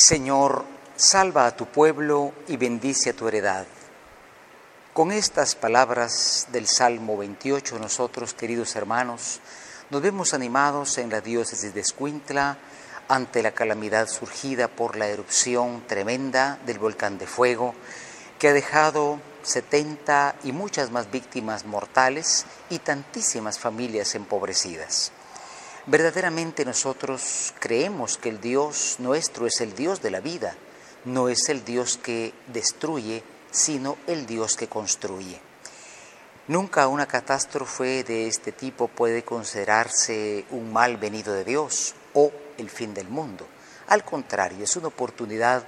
Señor, salva a tu pueblo y bendice a tu heredad. Con estas palabras del Salmo 28, nosotros, queridos hermanos, nos vemos animados en la diócesis de Escuintla ante la calamidad surgida por la erupción tremenda del volcán de fuego que ha dejado 70 y muchas más víctimas mortales y tantísimas familias empobrecidas. Verdaderamente nosotros creemos que el Dios nuestro es el Dios de la vida, no es el Dios que destruye, sino el Dios que construye. Nunca una catástrofe de este tipo puede considerarse un mal venido de Dios o el fin del mundo. Al contrario, es una oportunidad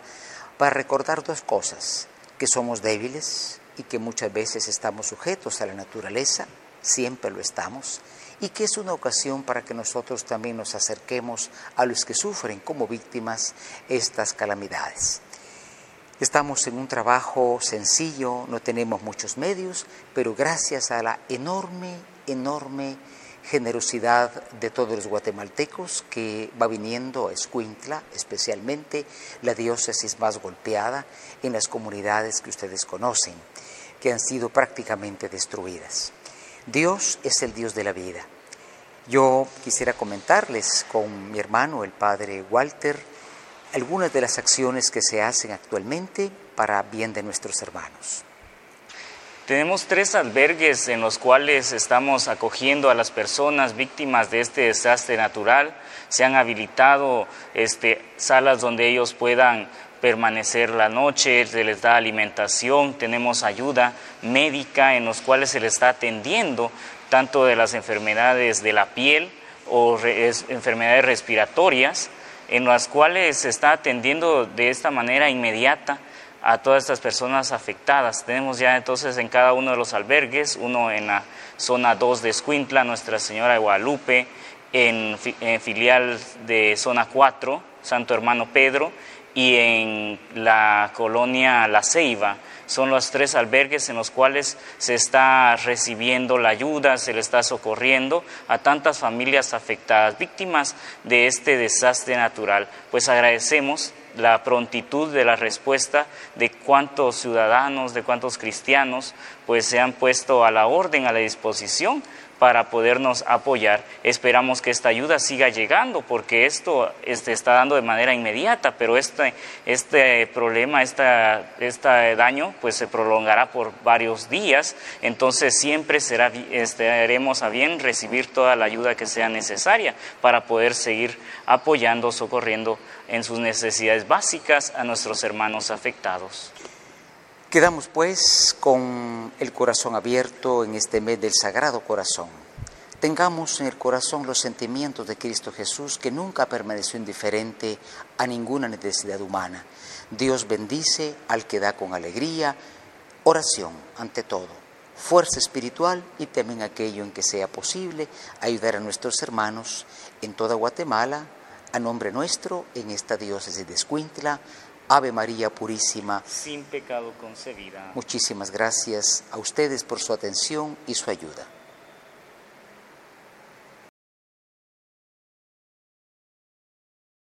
para recordar dos cosas, que somos débiles y que muchas veces estamos sujetos a la naturaleza, siempre lo estamos, y que es una ocasión para que nosotros también nos acerquemos a los que sufren como víctimas estas calamidades. Estamos en un trabajo sencillo, no tenemos muchos medios, pero gracias a la enorme, enorme generosidad de todos los guatemaltecos que va viniendo a Escuintla, especialmente la diócesis más golpeada en las comunidades que ustedes conocen, que han sido prácticamente destruidas. Dios es el Dios de la vida. Yo quisiera comentarles con mi hermano, el padre Walter, algunas de las acciones que se hacen actualmente para bien de nuestros hermanos. Tenemos tres albergues en los cuales estamos acogiendo a las personas víctimas de este desastre natural. Se han habilitado este, salas donde ellos puedan permanecer la noche, se les da alimentación, tenemos ayuda médica en los cuales se les está atendiendo tanto de las enfermedades de la piel o enfermedades respiratorias, en las cuales se está atendiendo de esta manera inmediata a todas estas personas afectadas. Tenemos ya entonces en cada uno de los albergues, uno en la zona 2 de Escuintla, Nuestra Señora de Guadalupe, en, en filial de zona 4, Santo Hermano Pedro, y en la colonia La Ceiba. Son los tres albergues en los cuales se está recibiendo la ayuda, se le está socorriendo a tantas familias afectadas, víctimas de este desastre natural. Pues agradecemos la prontitud de la respuesta de cuántos ciudadanos, de cuántos cristianos, pues se han puesto a la orden, a la disposición para podernos apoyar. Esperamos que esta ayuda siga llegando porque esto este, está dando de manera inmediata, pero este, este problema, esta, este daño, pues se prolongará por varios días. Entonces siempre será, estaremos a bien recibir toda la ayuda que sea necesaria para poder seguir apoyando, socorriendo en sus necesidades básicas a nuestros hermanos afectados. Quedamos pues con el corazón abierto en este mes del Sagrado Corazón. Tengamos en el corazón los sentimientos de Cristo Jesús que nunca permaneció indiferente a ninguna necesidad humana. Dios bendice al que da con alegría, oración ante todo, fuerza espiritual y también aquello en que sea posible ayudar a nuestros hermanos en toda Guatemala, a nombre nuestro, en esta diócesis de Escuintla, Ave María Purísima. Sin pecado concebida. Muchísimas gracias a ustedes por su atención y su ayuda.